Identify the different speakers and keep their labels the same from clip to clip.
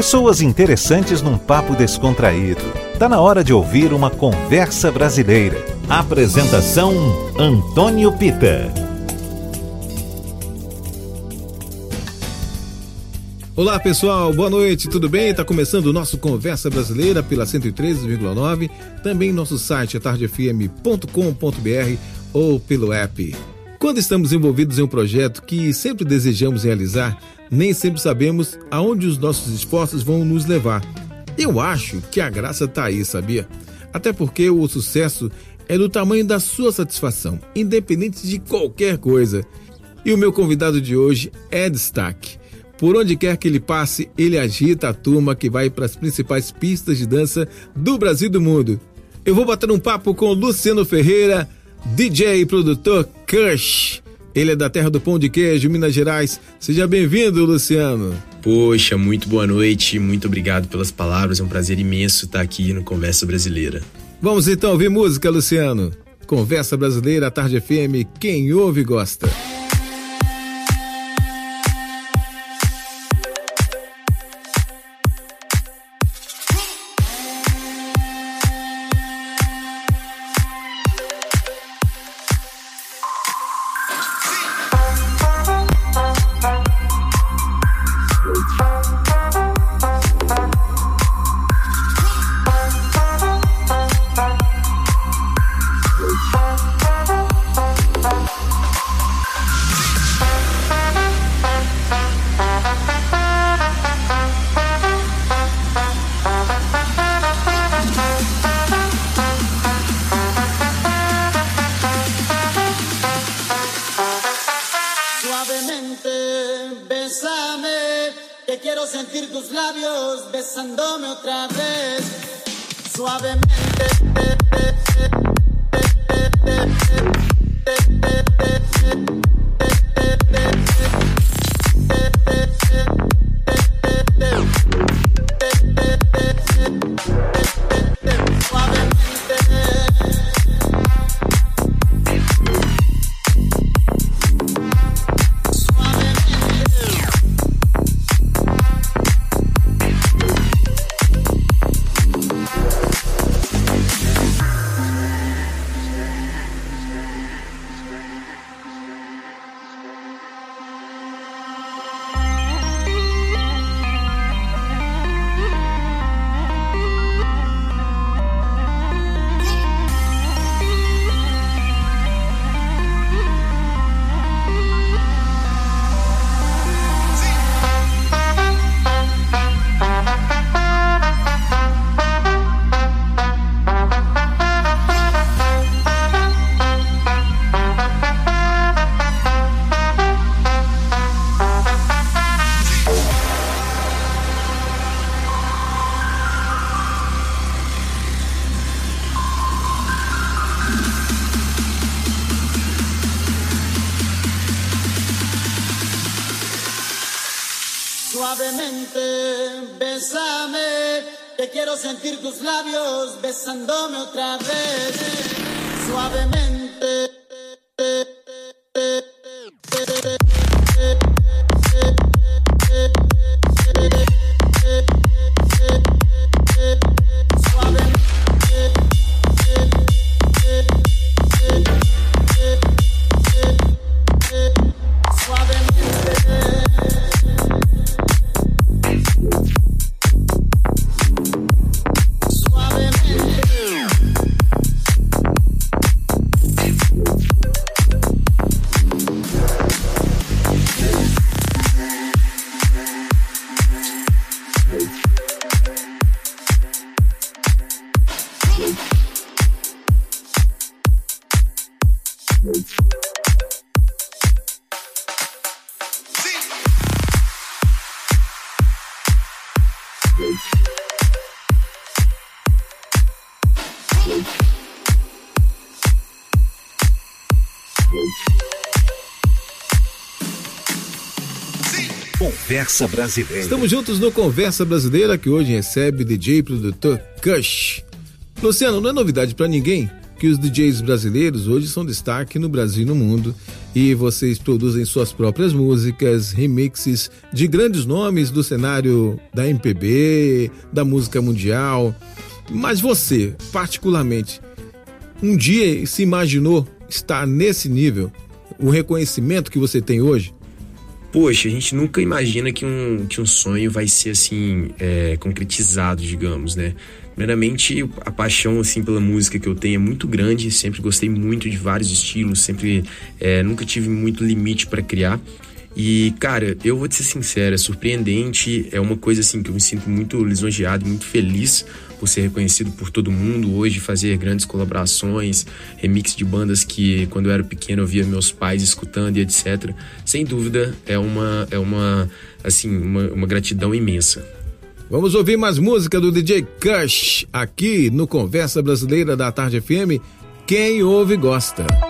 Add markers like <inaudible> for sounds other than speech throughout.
Speaker 1: Pessoas interessantes num papo descontraído. Tá na hora de ouvir uma conversa brasileira. Apresentação Antônio Pita.
Speaker 2: Olá pessoal, boa noite, tudo bem? Tá começando o nosso Conversa Brasileira pela 103,9, também nosso site é tardefm.com.br ou pelo app. Quando estamos envolvidos em um projeto que sempre desejamos realizar, nem sempre sabemos aonde os nossos esforços vão nos levar. Eu acho que a graça está aí, sabia? Até porque o sucesso é do tamanho da sua satisfação, independente de qualquer coisa. E o meu convidado de hoje é destaque. Por onde quer que ele passe, ele agita a turma que vai para as principais pistas de dança do Brasil e do mundo. Eu vou bater um papo com Luciano Ferreira, DJ e produtor Kush. Ele é da terra do pão de queijo, Minas Gerais. Seja bem-vindo, Luciano.
Speaker 3: Poxa, muito boa noite, muito obrigado pelas palavras. É um prazer imenso estar aqui no Conversa Brasileira.
Speaker 2: Vamos então ouvir música, Luciano. Conversa Brasileira, Tarde FM, quem ouve gosta.
Speaker 4: tus labios besándome otra vez, suavemente. suavemente, bésame, que quiero sentir tus labios besándome otra vez, suavemente.
Speaker 1: Conversa Brasileira.
Speaker 2: Estamos juntos no Conversa Brasileira que hoje recebe DJ e produtor Kush. Luciano, não é novidade para ninguém que os DJs brasileiros hoje são destaque no Brasil e no mundo.
Speaker 5: e vocês produzem suas próprias músicas, remixes de grandes nomes do cenário da MPB, da música mundial. Mas você, particularmente, um dia se imaginou estar nesse nível? O reconhecimento que você tem hoje?
Speaker 3: Poxa, a gente nunca imagina que um, que um sonho vai ser assim, é, concretizado, digamos, né? Primeiramente, a paixão assim pela música que eu tenho é muito grande. Sempre gostei muito de vários estilos, sempre é, nunca tive muito limite para criar. E, cara, eu vou te ser sincero, é surpreendente, é uma coisa assim que eu me sinto muito lisonjeado, muito feliz por ser reconhecido por todo mundo hoje, fazer grandes colaborações, remix de bandas que quando eu era pequeno eu via meus pais escutando e etc. Sem dúvida, é uma é uma assim, uma, uma gratidão imensa.
Speaker 5: Vamos ouvir mais música do DJ Kush aqui no Conversa Brasileira da Tarde FM. Quem ouve gosta.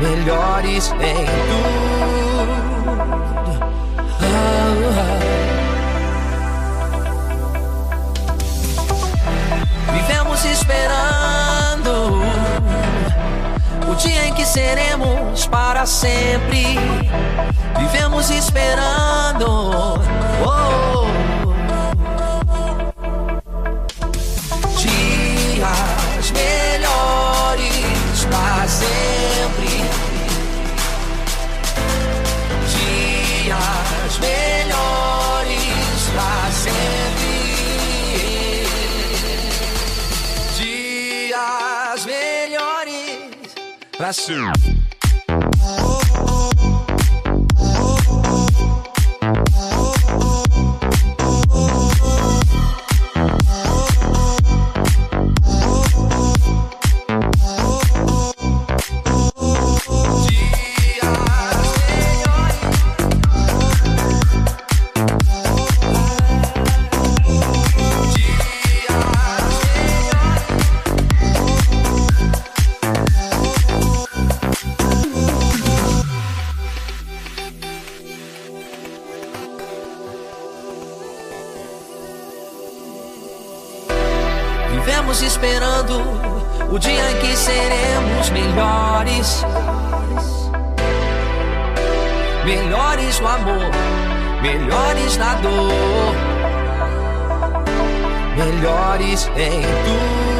Speaker 5: melhores em tudo. Ah, ah. Vivemos esperando o dia em que seremos para sempre. Vivemos esperando. Oh, Dias melhores para sempre. abraço. o dia em que seremos melhores. Melhores no amor, melhores na dor, melhores em tudo.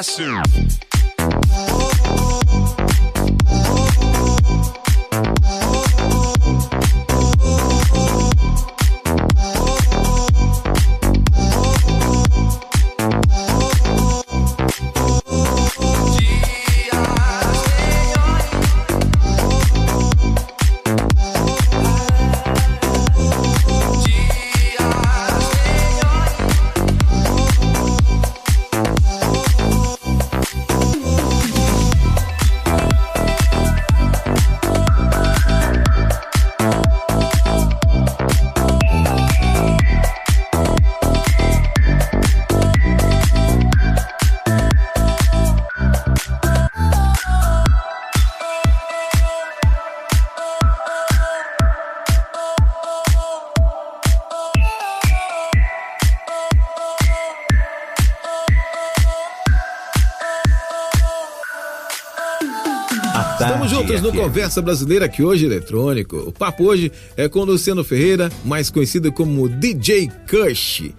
Speaker 5: Bassoon.
Speaker 1: No
Speaker 2: Conversa Brasileira que hoje é eletrônico. O papo hoje é com Luciano Ferreira, mais conhecido como DJ Kush.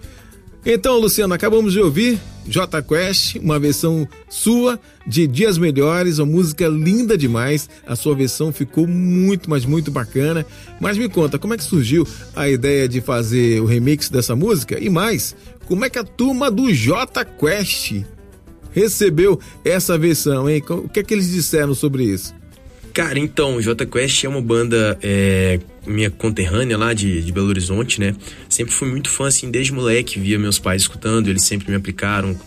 Speaker 2: Então, Luciano, acabamos de ouvir J Quest, uma versão sua de Dias Melhores, uma música linda demais. A sua versão ficou muito, mas muito bacana. Mas me conta, como é que surgiu a ideia de fazer o remix dessa música? E mais, como é que a turma do J Quest recebeu essa versão, hein? O que é que eles disseram sobre isso?
Speaker 3: Cara, então, J Quest é uma banda é, minha conterrânea lá de, de Belo Horizonte, né? Sempre fui muito fã, assim, desde moleque, via meus pais escutando, eles sempre me aplicaram,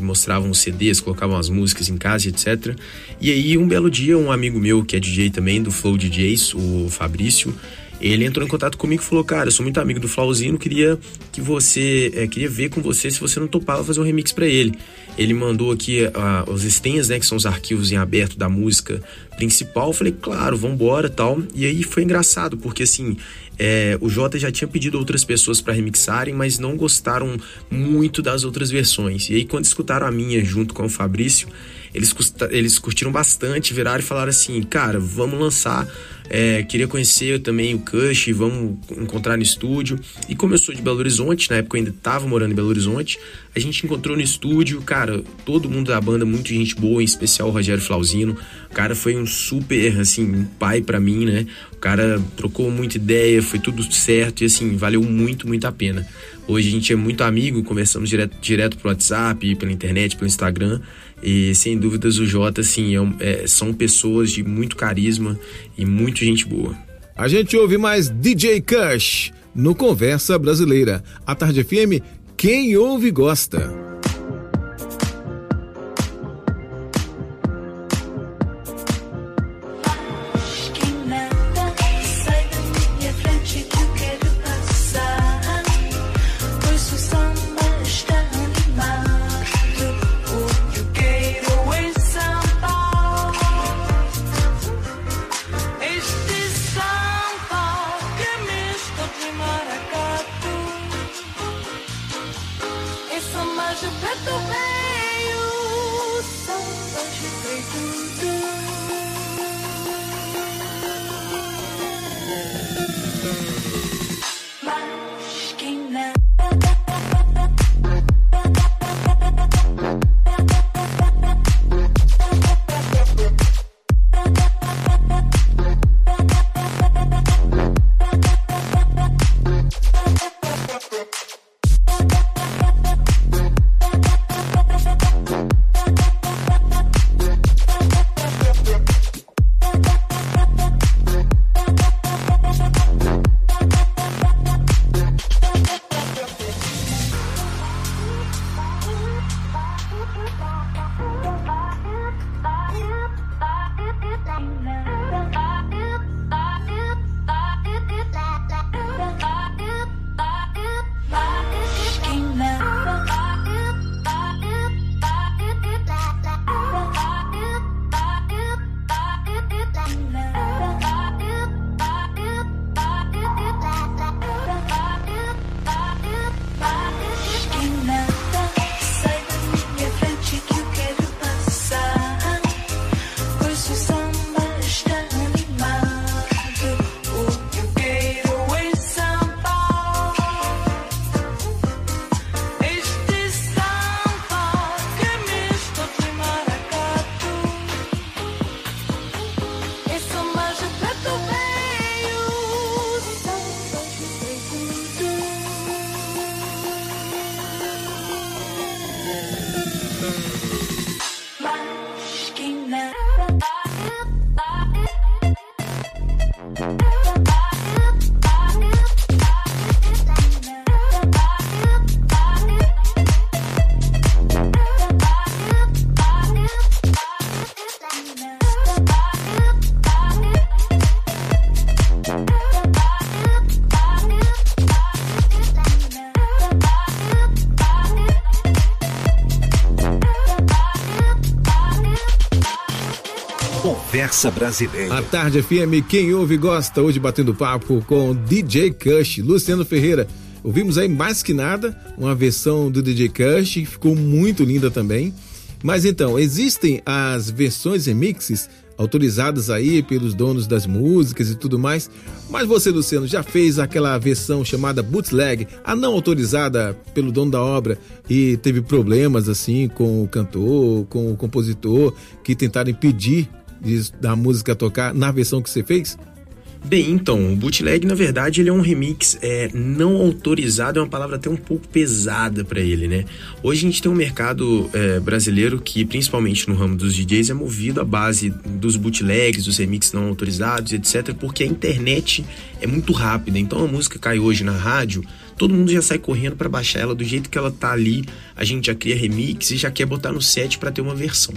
Speaker 3: mostravam os CDs, colocavam as músicas em casa, etc. E aí, um belo dia, um amigo meu, que é DJ também, do Flow DJs, o Fabrício, ele entrou em contato comigo e falou: Cara, eu sou muito amigo do Flauzino, queria que você. É, queria ver com você se você não topava fazer um remix para ele. Ele mandou aqui uh, os strings, né? Que são os arquivos em aberto da música principal. Eu falei, claro, vambora tal. E aí foi engraçado, porque assim, é, o Jota já tinha pedido outras pessoas para remixarem, mas não gostaram muito das outras versões. E aí, quando escutaram a minha junto com o Fabrício, eles, eles curtiram bastante, viraram e falaram assim: cara, vamos lançar é, queria conhecer também o Cush, vamos encontrar no estúdio. E como eu sou de Belo Horizonte, na época eu ainda estava morando em Belo Horizonte, a gente encontrou no estúdio, cara, todo mundo da banda, muito gente boa, em especial o Rogério Flauzino. O cara foi um super, assim, um pai para mim, né? O cara trocou muita ideia, foi tudo certo e, assim, valeu muito, muito a pena. Hoje a gente é muito amigo, conversamos direto, direto pro WhatsApp, pela internet, pelo Instagram. E sem dúvidas o Jota, assim, é, é, são pessoas de muito carisma e muito gente boa.
Speaker 2: A gente ouve mais DJ Kush no Conversa Brasileira. A Tarde FM, quem ouve gosta.
Speaker 1: Conversa Brasileira.
Speaker 2: A Tarde FM, quem ouve gosta, hoje batendo papo com DJ Cush, Luciano Ferreira. Ouvimos aí mais que nada uma versão do DJ Cush, que ficou muito linda também. Mas então, existem as versões remixes autorizadas aí pelos donos das músicas e tudo mais. Mas você, Luciano, já fez aquela versão chamada bootleg, a não autorizada pelo dono da obra e teve problemas assim com o cantor, com o compositor que tentaram impedir da música tocar na versão que você fez?
Speaker 3: Bem, então, o bootleg, na verdade, ele é um remix é, não autorizado, é uma palavra até um pouco pesada para ele, né? Hoje a gente tem um mercado é, brasileiro que, principalmente no ramo dos DJs, é movido à base dos bootlegs, dos remixes não autorizados, etc., porque a internet é muito rápida. Então a música cai hoje na rádio, todo mundo já sai correndo para baixar ela do jeito que ela tá ali, a gente já cria remix e já quer botar no set para ter uma versão.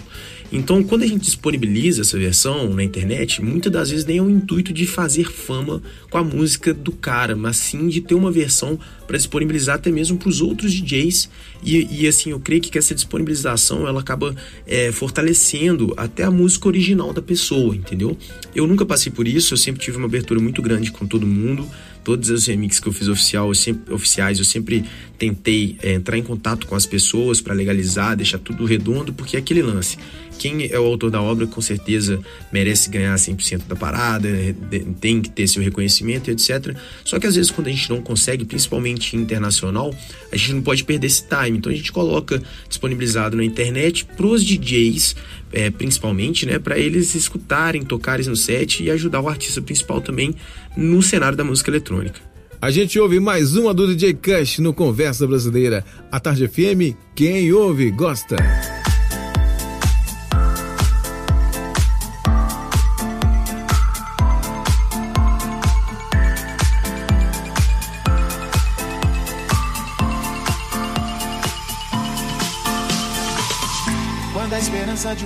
Speaker 3: Então, quando a gente disponibiliza essa versão na internet, muitas das vezes nem é o intuito de fazer fama com a música do cara, mas sim de ter uma versão para disponibilizar até mesmo para os outros DJs. E, e, assim, eu creio que essa disponibilização ela acaba é, fortalecendo até a música original da pessoa, entendeu? Eu nunca passei por isso, eu sempre tive uma abertura muito grande com todo mundo todos os remixes que eu fiz oficial, eu sempre, oficiais, eu sempre tentei é, entrar em contato com as pessoas para legalizar, deixar tudo redondo, porque é aquele lance. Quem é o autor da obra com certeza merece ganhar 100% da parada, tem que ter seu reconhecimento, etc. Só que às vezes quando a gente não consegue, principalmente internacional, a gente não pode perder esse time. Então a gente coloca disponibilizado na internet para os DJs, é, principalmente, né, para eles escutarem, tocarem no set e ajudar o artista principal também no cenário da música eletrônica.
Speaker 2: A gente ouve mais uma do DJ Cush no Conversa Brasileira. A Tarde FM, quem ouve, gosta.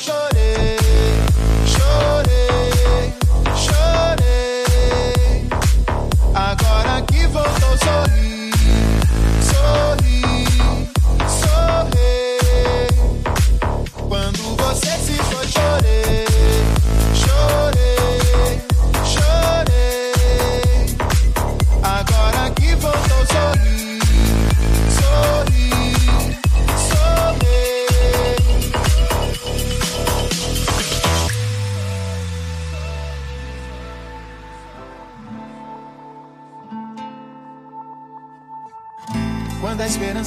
Speaker 6: Você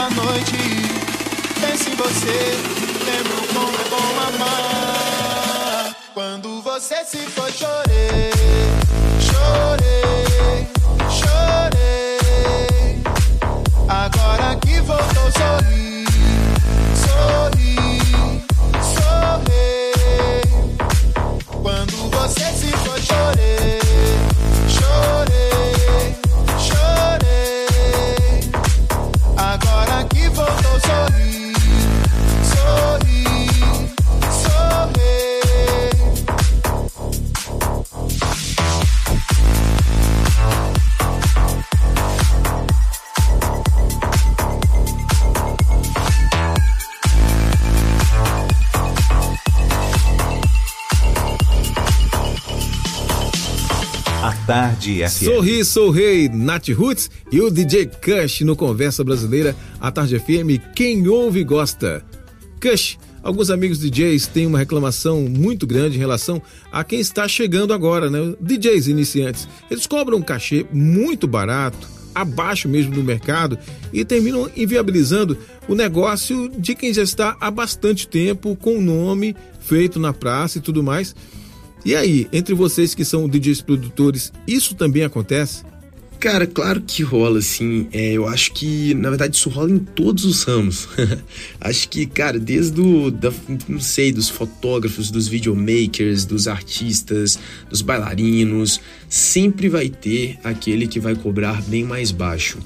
Speaker 6: sinto a noite, penso em você, lembro como é bom amar. Quando você se foi, chorei, chorei, chorei. Agora que voltou, sorri,
Speaker 1: Tarde FM.
Speaker 2: Sorri, sou rei, Nat Roots e o DJ Kush no Conversa Brasileira, a Tarde FM. Quem ouve gosta. Kush, alguns amigos DJs têm uma reclamação muito grande em relação a quem está chegando agora, né? DJs iniciantes. Eles cobram um cachê muito barato, abaixo mesmo do mercado e terminam inviabilizando o negócio de quem já está há bastante tempo com o nome feito na praça e tudo mais. E aí, entre vocês que são DJs produtores, isso também acontece?
Speaker 3: Cara, claro que rola, assim. É, eu acho que, na verdade, isso rola em todos os ramos. <laughs> acho que, cara, desde o, da, não sei, dos fotógrafos, dos videomakers, dos artistas, dos bailarinos, sempre vai ter aquele que vai cobrar bem mais baixo.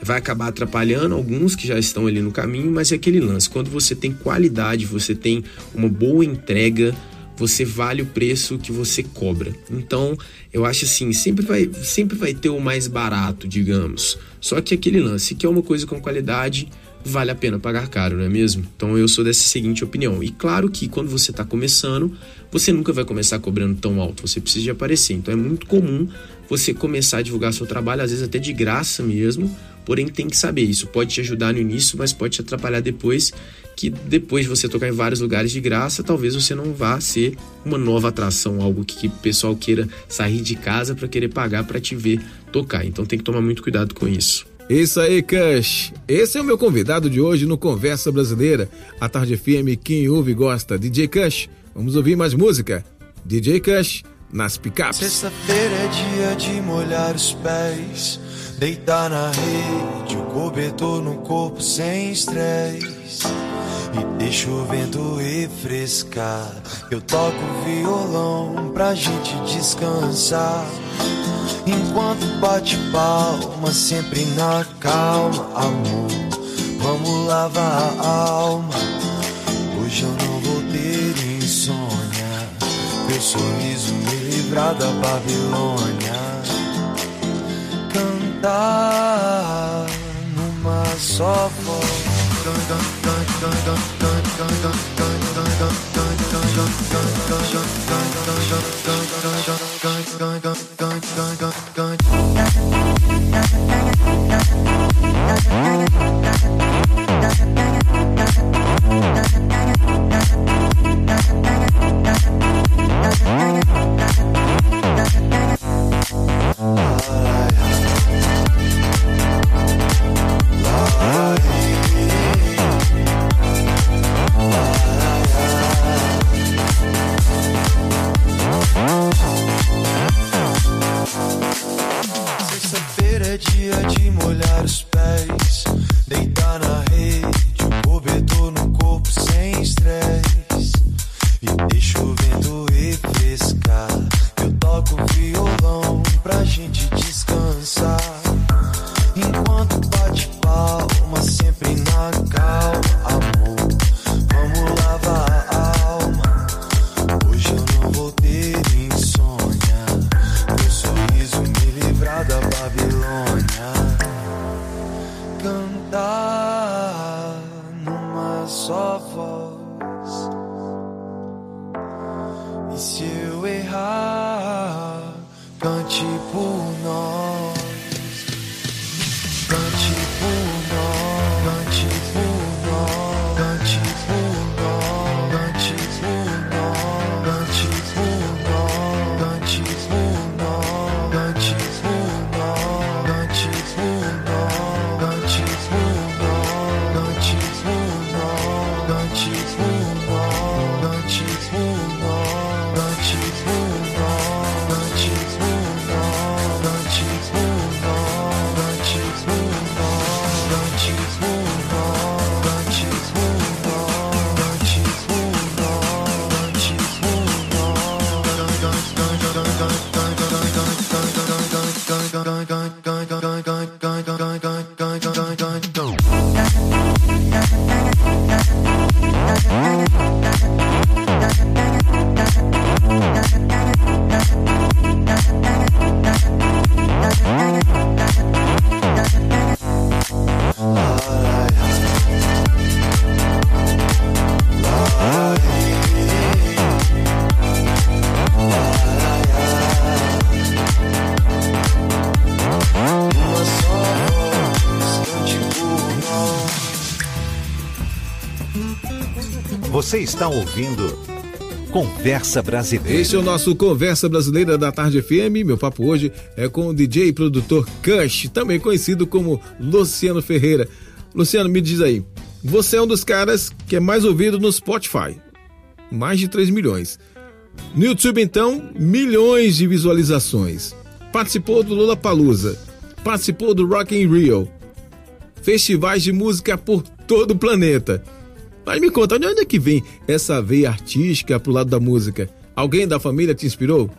Speaker 3: Vai acabar atrapalhando alguns que já estão ali no caminho, mas é aquele lance. Quando você tem qualidade, você tem uma boa entrega, você vale o preço que você cobra. Então, eu acho assim, sempre vai, sempre vai ter o mais barato, digamos. Só que aquele lance, que é uma coisa com qualidade, vale a pena pagar caro, não é mesmo? Então eu sou dessa seguinte opinião. E claro que quando você está começando, você nunca vai começar cobrando tão alto, você precisa de aparecer. Então é muito comum você começar a divulgar seu trabalho, às vezes até de graça mesmo, porém tem que saber. Isso pode te ajudar no início, mas pode te atrapalhar depois que depois de você tocar em vários lugares de graça, talvez você não vá ser uma nova atração, algo que o pessoal queira sair de casa para querer pagar para te ver tocar. Então tem que tomar muito cuidado com isso.
Speaker 2: Isso aí, Cush. Esse é o meu convidado de hoje no Conversa Brasileira. A Tarde FM, quem ouve e gosta. DJ Cush. Vamos ouvir mais música. DJ Cush, nas picapes.
Speaker 7: Sexta-feira é dia de molhar os pés. Deitar na rede, o cobertor no corpo sem estresse. E deixa o vento refrescar. Eu toco violão pra gente descansar. Enquanto bate palma, sempre na calma, amor. Vamos lavar a alma. Hoje eu não vou ter insônia. Meu sorriso me livrar da Babilônia. Cantar numa só voz. Dun dun dun
Speaker 1: Você está ouvindo Conversa Brasileira.
Speaker 2: Este é o nosso Conversa Brasileira da Tarde FM. Meu papo hoje é com o DJ e produtor Cush, também conhecido como Luciano Ferreira. Luciano, me diz aí, você é um dos caras que é mais ouvido no Spotify. Mais de 3 milhões. No YouTube, então, milhões de visualizações. Participou do Lula Palusa. Participou do Rock in Rio. Festivais de música por todo o planeta. Mas me conta, de onde é que vem essa veia artística pro lado da música? Alguém da família te inspirou?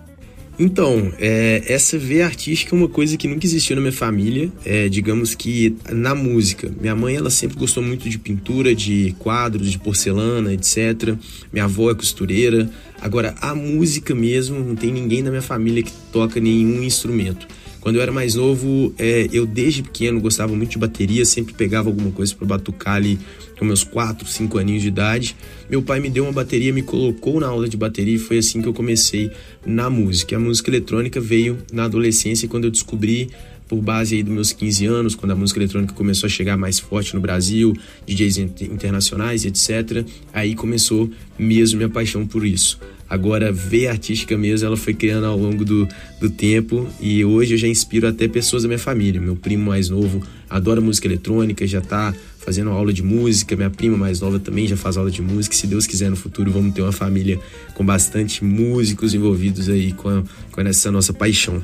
Speaker 3: Então, é, essa veia artística é uma coisa que nunca existiu na minha família. É, digamos que na música. Minha mãe, ela sempre gostou muito de pintura, de quadros, de porcelana, etc. Minha avó é costureira. Agora, a música mesmo, não tem ninguém na minha família que toca nenhum instrumento. Quando eu era mais novo, é, eu desde pequeno gostava muito de bateria, sempre pegava alguma coisa para batucar ali com meus 4, 5 aninhos de idade. Meu pai me deu uma bateria, me colocou na aula de bateria e foi assim que eu comecei na música. A música eletrônica veio na adolescência quando eu descobri por base aí dos meus 15 anos, quando a música eletrônica começou a chegar mais forte no Brasil, DJs internacionais, etc. Aí começou mesmo minha paixão por isso. Agora, ver artística mesmo, ela foi criando ao longo do, do tempo e hoje eu já inspiro até pessoas da minha família. Meu primo mais novo adora música eletrônica, já está fazendo aula de música. Minha prima mais nova também já faz aula de música. Se Deus quiser, no futuro vamos ter uma família com bastante músicos envolvidos aí com, a, com essa nossa paixão.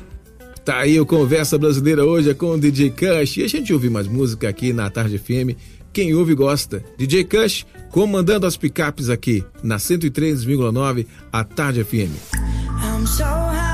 Speaker 2: Tá aí o Conversa Brasileira hoje é com o DJ Cush e a gente ouve mais música aqui na Tarde FM. Quem ouve gosta. DJ Cush comandando as picapes aqui na 103,9 a Tarde FM. I'm so high,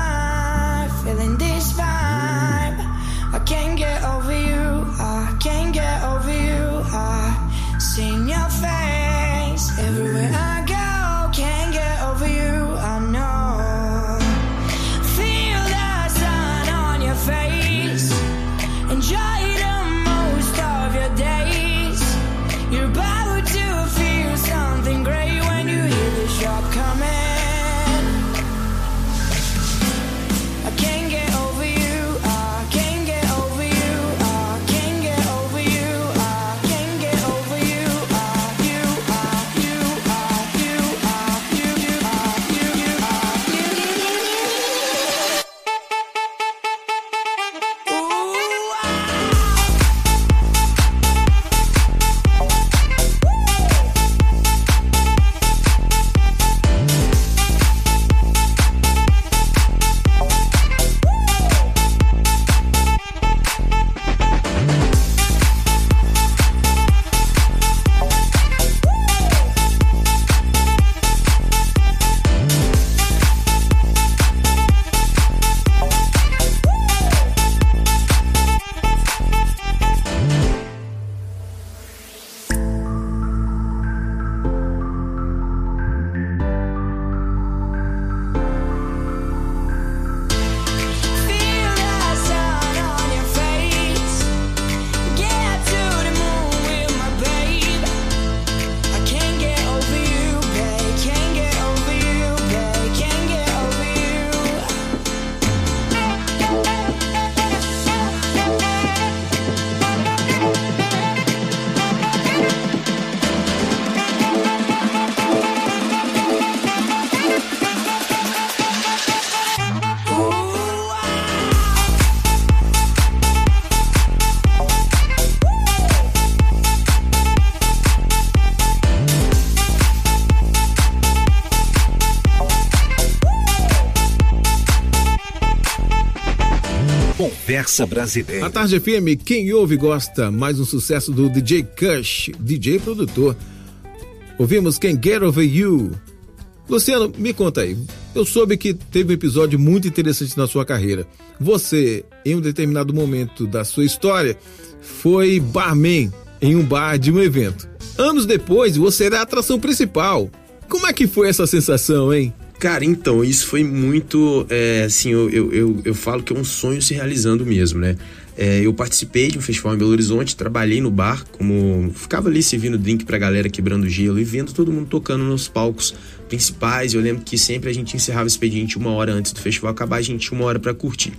Speaker 1: Conversa Brasileira.
Speaker 2: A Tarde FM, quem ouve gosta, mais um sucesso do DJ Kush, DJ produtor. Ouvimos Quem Get Over You. Luciano, me conta aí. Eu soube que teve um episódio muito interessante na sua carreira. Você, em um determinado momento da sua história, foi barman em um bar de um evento. Anos depois, você era a atração principal. Como é que foi essa sensação, hein?
Speaker 3: Cara, então, isso foi muito. É, assim, eu, eu, eu, eu, falo que é um sonho se realizando mesmo, né? É, eu participei de um festival em Belo Horizonte, trabalhei no bar, como. Ficava ali servindo drink pra galera quebrando gelo e vendo todo mundo tocando nos palcos principais. Eu lembro que sempre a gente encerrava o expediente uma hora antes do festival acabar, a gente tinha uma hora para curtir.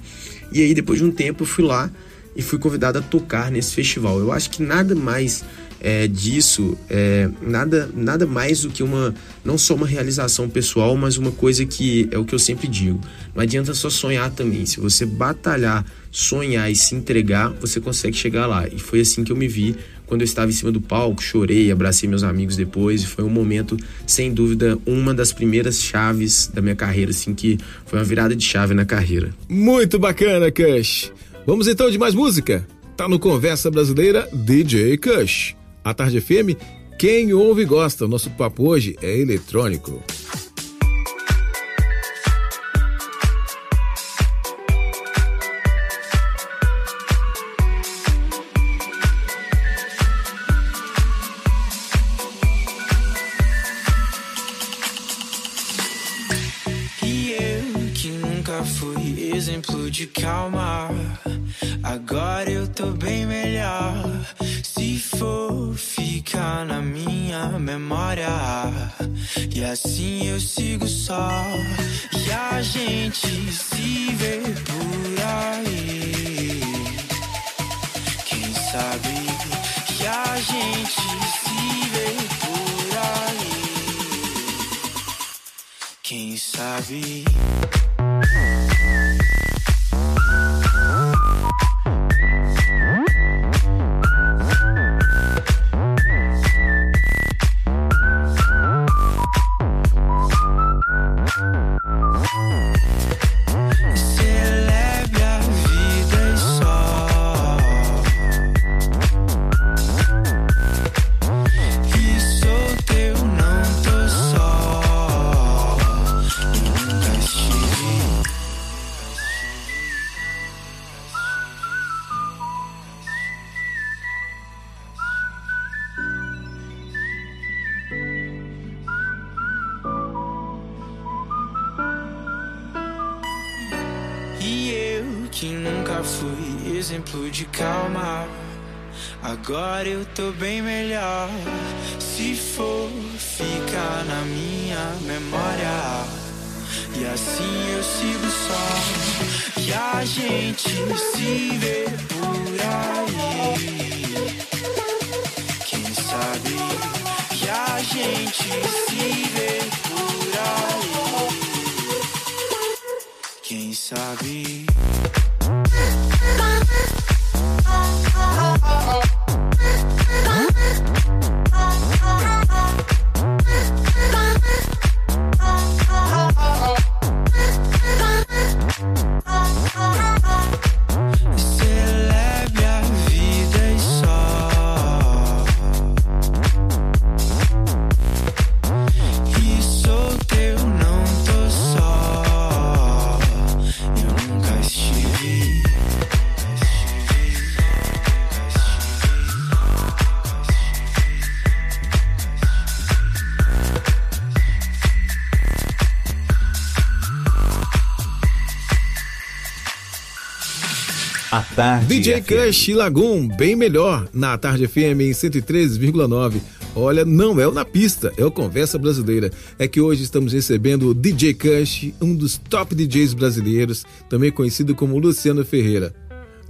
Speaker 3: E aí, depois de um tempo, eu fui lá e fui convidado a tocar nesse festival. Eu acho que nada mais é, disso é nada, nada mais do que uma, não só uma realização pessoal, mas uma coisa que é o que eu sempre digo. Não adianta só sonhar também. Se você batalhar, sonhar e se entregar, você consegue chegar lá. E foi assim que eu me vi quando eu estava em cima do palco, chorei, abracei meus amigos depois, e foi um momento, sem dúvida, uma das primeiras chaves da minha carreira, assim, que foi uma virada de chave na carreira.
Speaker 2: Muito bacana, Kush. Vamos então de mais música? Tá no Conversa Brasileira DJ Kush. A Tarde FM, quem ouve gosta. Nosso papo hoje é eletrônico.
Speaker 8: Assim eu sigo só. E a gente tô bem melhor. Se for ficar na minha memória. E assim eu sigo só. E a gente se vê por aí. Quem sabe que a gente se vê Quem sabe.
Speaker 2: DJ Cush Lagoon, bem melhor, na tarde FM em 103,9. Olha, não é o Na Pista, é o Conversa Brasileira. É que hoje estamos recebendo o DJ Cush, um dos top DJs brasileiros, também conhecido como Luciano Ferreira.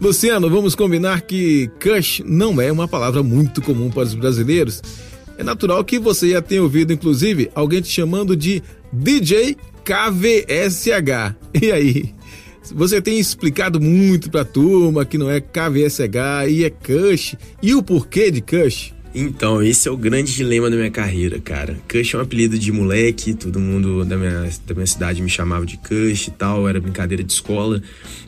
Speaker 2: Luciano, vamos combinar que Cush não é uma palavra muito comum para os brasileiros. É natural que você já tenha ouvido, inclusive, alguém te chamando de DJ KVSH. E aí? Você tem explicado muito pra turma que não é KVSH e é Cush. E o porquê de Cush?
Speaker 3: Então, esse é o grande dilema da minha carreira, cara. Cush é um apelido de moleque, todo mundo da minha, da minha cidade me chamava de Cush e tal, era brincadeira de escola.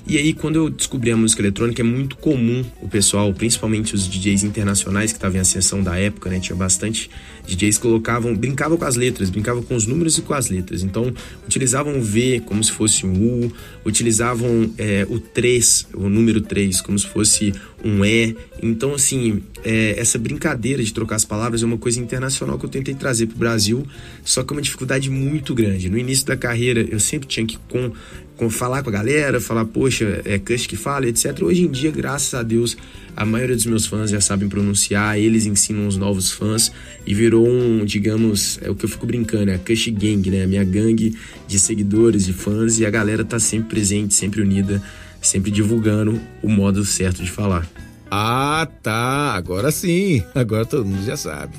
Speaker 3: E aí, quando eu descobri a música eletrônica, é muito comum o pessoal, principalmente os DJs internacionais que estavam em ascensão da época, né? Tinha bastante DJs colocavam, brincavam com as letras, brincavam com os números e com as letras. Então, utilizavam o V como se fosse um U, utilizavam é, o 3, o número 3, como se fosse um E. Então, assim, é, essa brincadeira de trocar as palavras é uma coisa internacional que eu tentei trazer para o Brasil, só que é uma dificuldade muito grande. No início da carreira, eu sempre tinha que com, com falar com a galera, falar, poxa, é Cush que fala, etc. Hoje em dia, graças a Deus, a maioria dos meus fãs já sabem pronunciar, eles ensinam os novos fãs e virou um, digamos, é o que eu fico brincando, é a Cush Gang, né? A minha gangue de seguidores, de fãs e a galera tá sempre presente, sempre unida, sempre divulgando o modo certo de falar.
Speaker 2: Ah, tá. Agora sim. Agora todo mundo já sabe.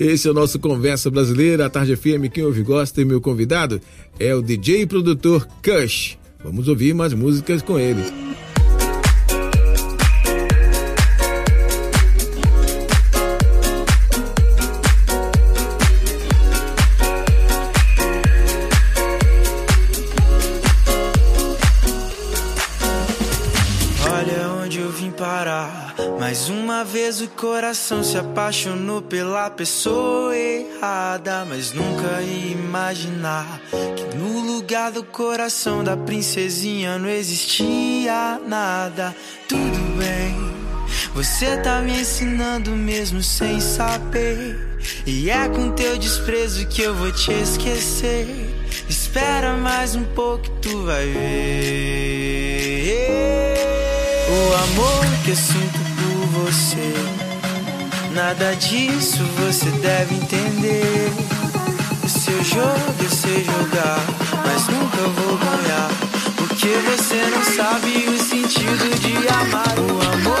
Speaker 2: Esse é o nosso Conversa Brasileira, a Tarde FM. Quem ouve gosta e meu convidado é o DJ e produtor Kush. Vamos ouvir mais músicas com ele.
Speaker 8: Mais uma vez o coração se apaixonou pela pessoa errada, mas nunca ia imaginar que no lugar do coração da princesinha não existia nada. Tudo bem, você tá me ensinando mesmo sem saber, e é com teu desprezo que eu vou te esquecer. Espera mais um pouco, tu vai ver. O amor que eu sinto você. Nada disso você deve entender. O seu jogo eu sei jogar, mas nunca vou ganhar. Porque você não sabe o sentido de amar o amor.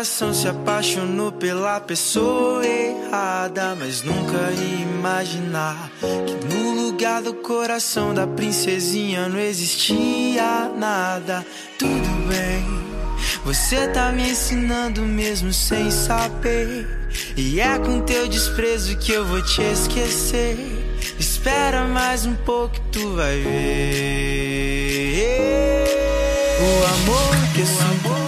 Speaker 8: Coração se apaixonou pela pessoa errada, mas nunca ia imaginar que no lugar do coração da princesinha não existia nada. Tudo bem, você tá me ensinando mesmo sem saber. E é com teu desprezo que eu vou te esquecer. Espera mais um pouco, tu vai ver. O amor que eu sinto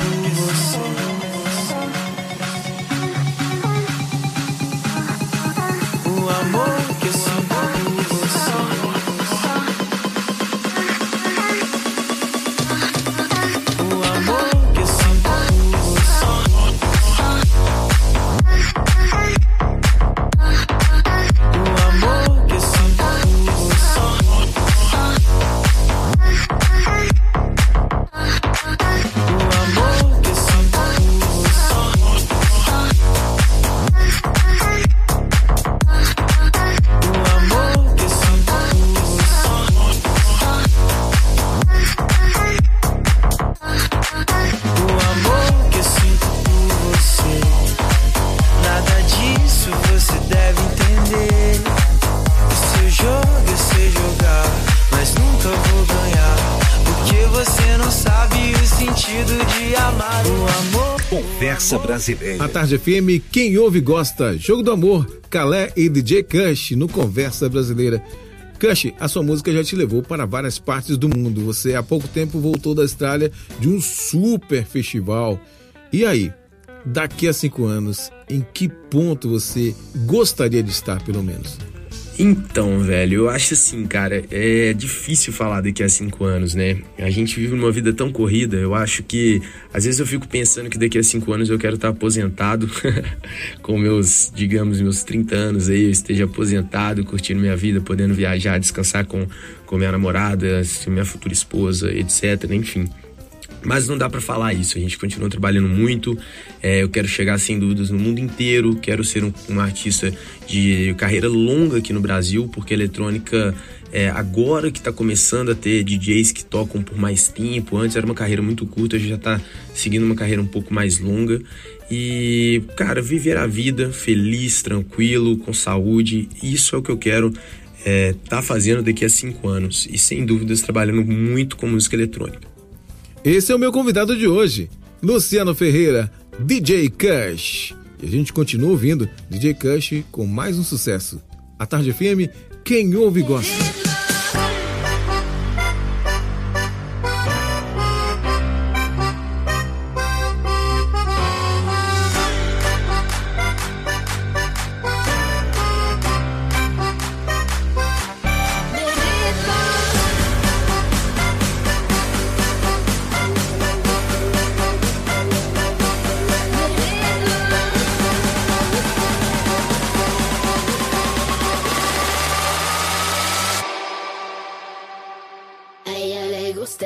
Speaker 2: brasileira. A Tarde FM, quem ouve gosta. Jogo do Amor, Calé e DJ Cush no Conversa Brasileira. Cush, a sua música já te levou para várias partes do mundo. Você há pouco tempo voltou da Austrália de um super festival. E aí, daqui a cinco anos, em que ponto você gostaria de estar, pelo menos?
Speaker 3: Então, velho, eu acho assim, cara, é difícil falar daqui a cinco anos, né? A gente vive numa vida tão corrida, eu acho que às vezes eu fico pensando que daqui a cinco anos eu quero estar aposentado, <laughs> com meus, digamos, meus 30 anos aí, eu esteja aposentado, curtindo minha vida, podendo viajar, descansar com, com minha namorada, minha futura esposa, etc, enfim. Mas não dá para falar isso, a gente continua trabalhando muito. É, eu quero chegar sem dúvidas no mundo inteiro, quero ser um, um artista de carreira longa aqui no Brasil, porque a eletrônica é, agora que está começando a ter DJs que tocam por mais tempo. Antes era uma carreira muito curta, a gente já está seguindo uma carreira um pouco mais longa. E, cara, viver a vida feliz, tranquilo, com saúde, isso é o que eu quero é, tá fazendo daqui a cinco anos. E sem dúvidas trabalhando muito com música eletrônica.
Speaker 2: Esse é o meu convidado de hoje, Luciano Ferreira, DJ Cush. E a gente continua ouvindo DJ Cush com mais um sucesso. A Tarde FM, quem ouve gosta.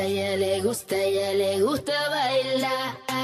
Speaker 9: ella le gusta, ella le gusta bailar.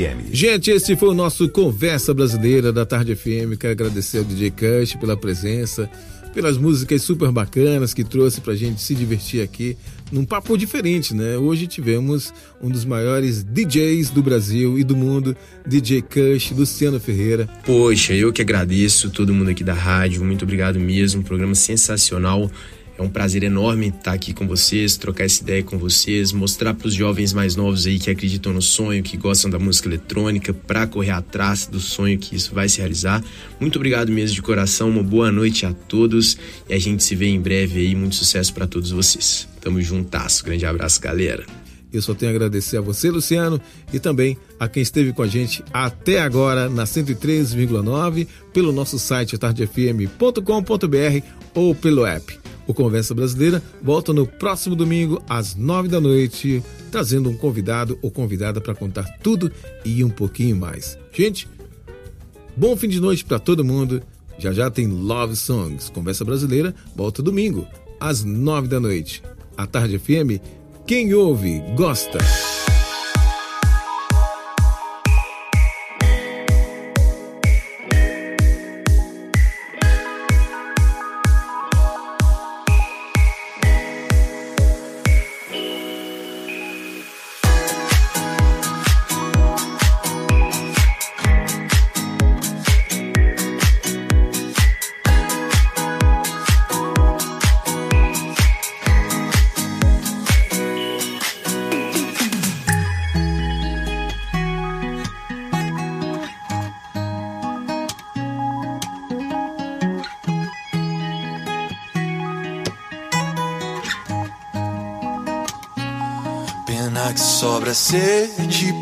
Speaker 9: FM.
Speaker 2: Gente, esse foi o nosso Conversa Brasileira da Tarde FM. Quero agradecer ao DJ Cush pela presença, pelas músicas super bacanas que trouxe pra gente se divertir aqui num papo diferente, né? Hoje tivemos um dos maiores DJs do Brasil e do mundo, DJ Cush, Luciano Ferreira.
Speaker 3: Poxa, eu que agradeço todo mundo aqui da rádio, muito obrigado mesmo, um programa sensacional. É um prazer enorme estar aqui com vocês, trocar essa ideia com vocês, mostrar para os jovens mais novos aí que acreditam no sonho, que gostam da música eletrônica, para correr atrás do sonho que isso vai se realizar. Muito obrigado mesmo de coração, uma boa noite a todos e a gente se vê em breve aí. Muito sucesso para todos vocês. Tamo juntas. Grande abraço, galera.
Speaker 2: Eu só tenho a agradecer a você, Luciano, e também a quem esteve com a gente até agora na 103,9 pelo nosso site tardefm.com.br ou pelo app. O Conversa Brasileira volta no próximo domingo, às nove da noite, trazendo um convidado ou convidada para contar tudo e um pouquinho mais. Gente, bom fim de noite para todo mundo. Já já tem Love Songs. Conversa Brasileira volta domingo, às nove da noite. A Tarde FM, quem ouve, gosta.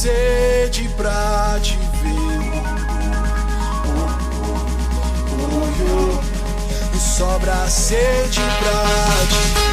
Speaker 7: Sede pra te ver. Sobra sede pra te ver.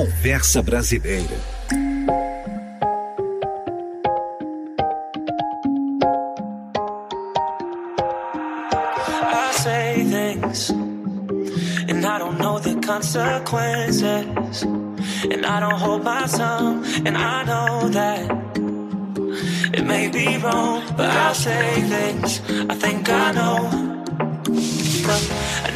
Speaker 1: Conversa Brasileira.
Speaker 10: I say things, and I don't know the consequences. And I don't hold my tongue, and I know that it may be wrong, but I'll say things I think I know.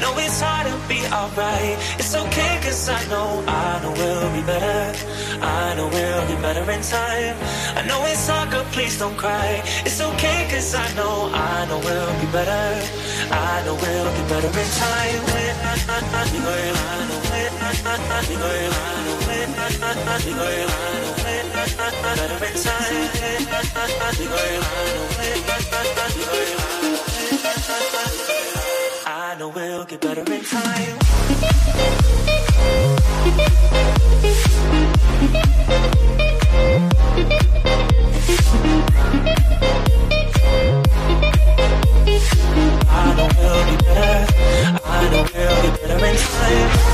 Speaker 10: Know it's hard to be alright. It's okay, cause I know, I know we'll be better. I know we'll be better in time. I know it's hard, but please don't cry. It's okay, cause I know, I know we'll be better. I know we'll be better in time. Better in time. I know we'll get better in time. I know we'll be better. I know we'll get better in I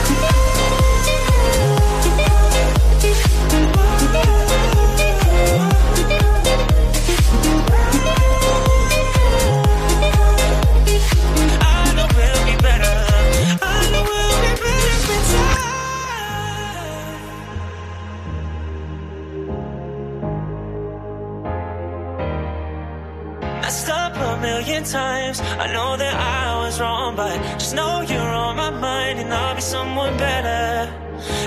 Speaker 10: million times. I know that I was wrong, but just know you're on my mind, and I'll be someone better.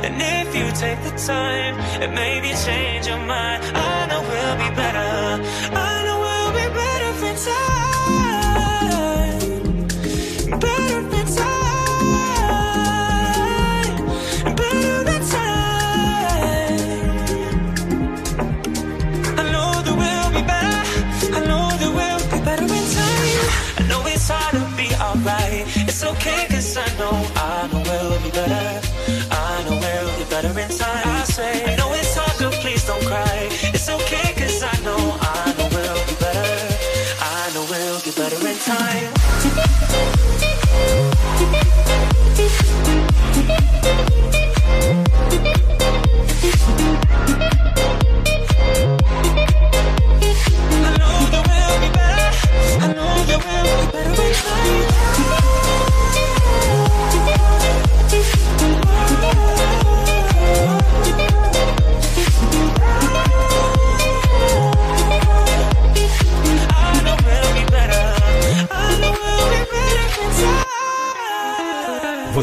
Speaker 10: And if you take the time, it maybe change your mind. I know we'll be better. I know we'll be better for time.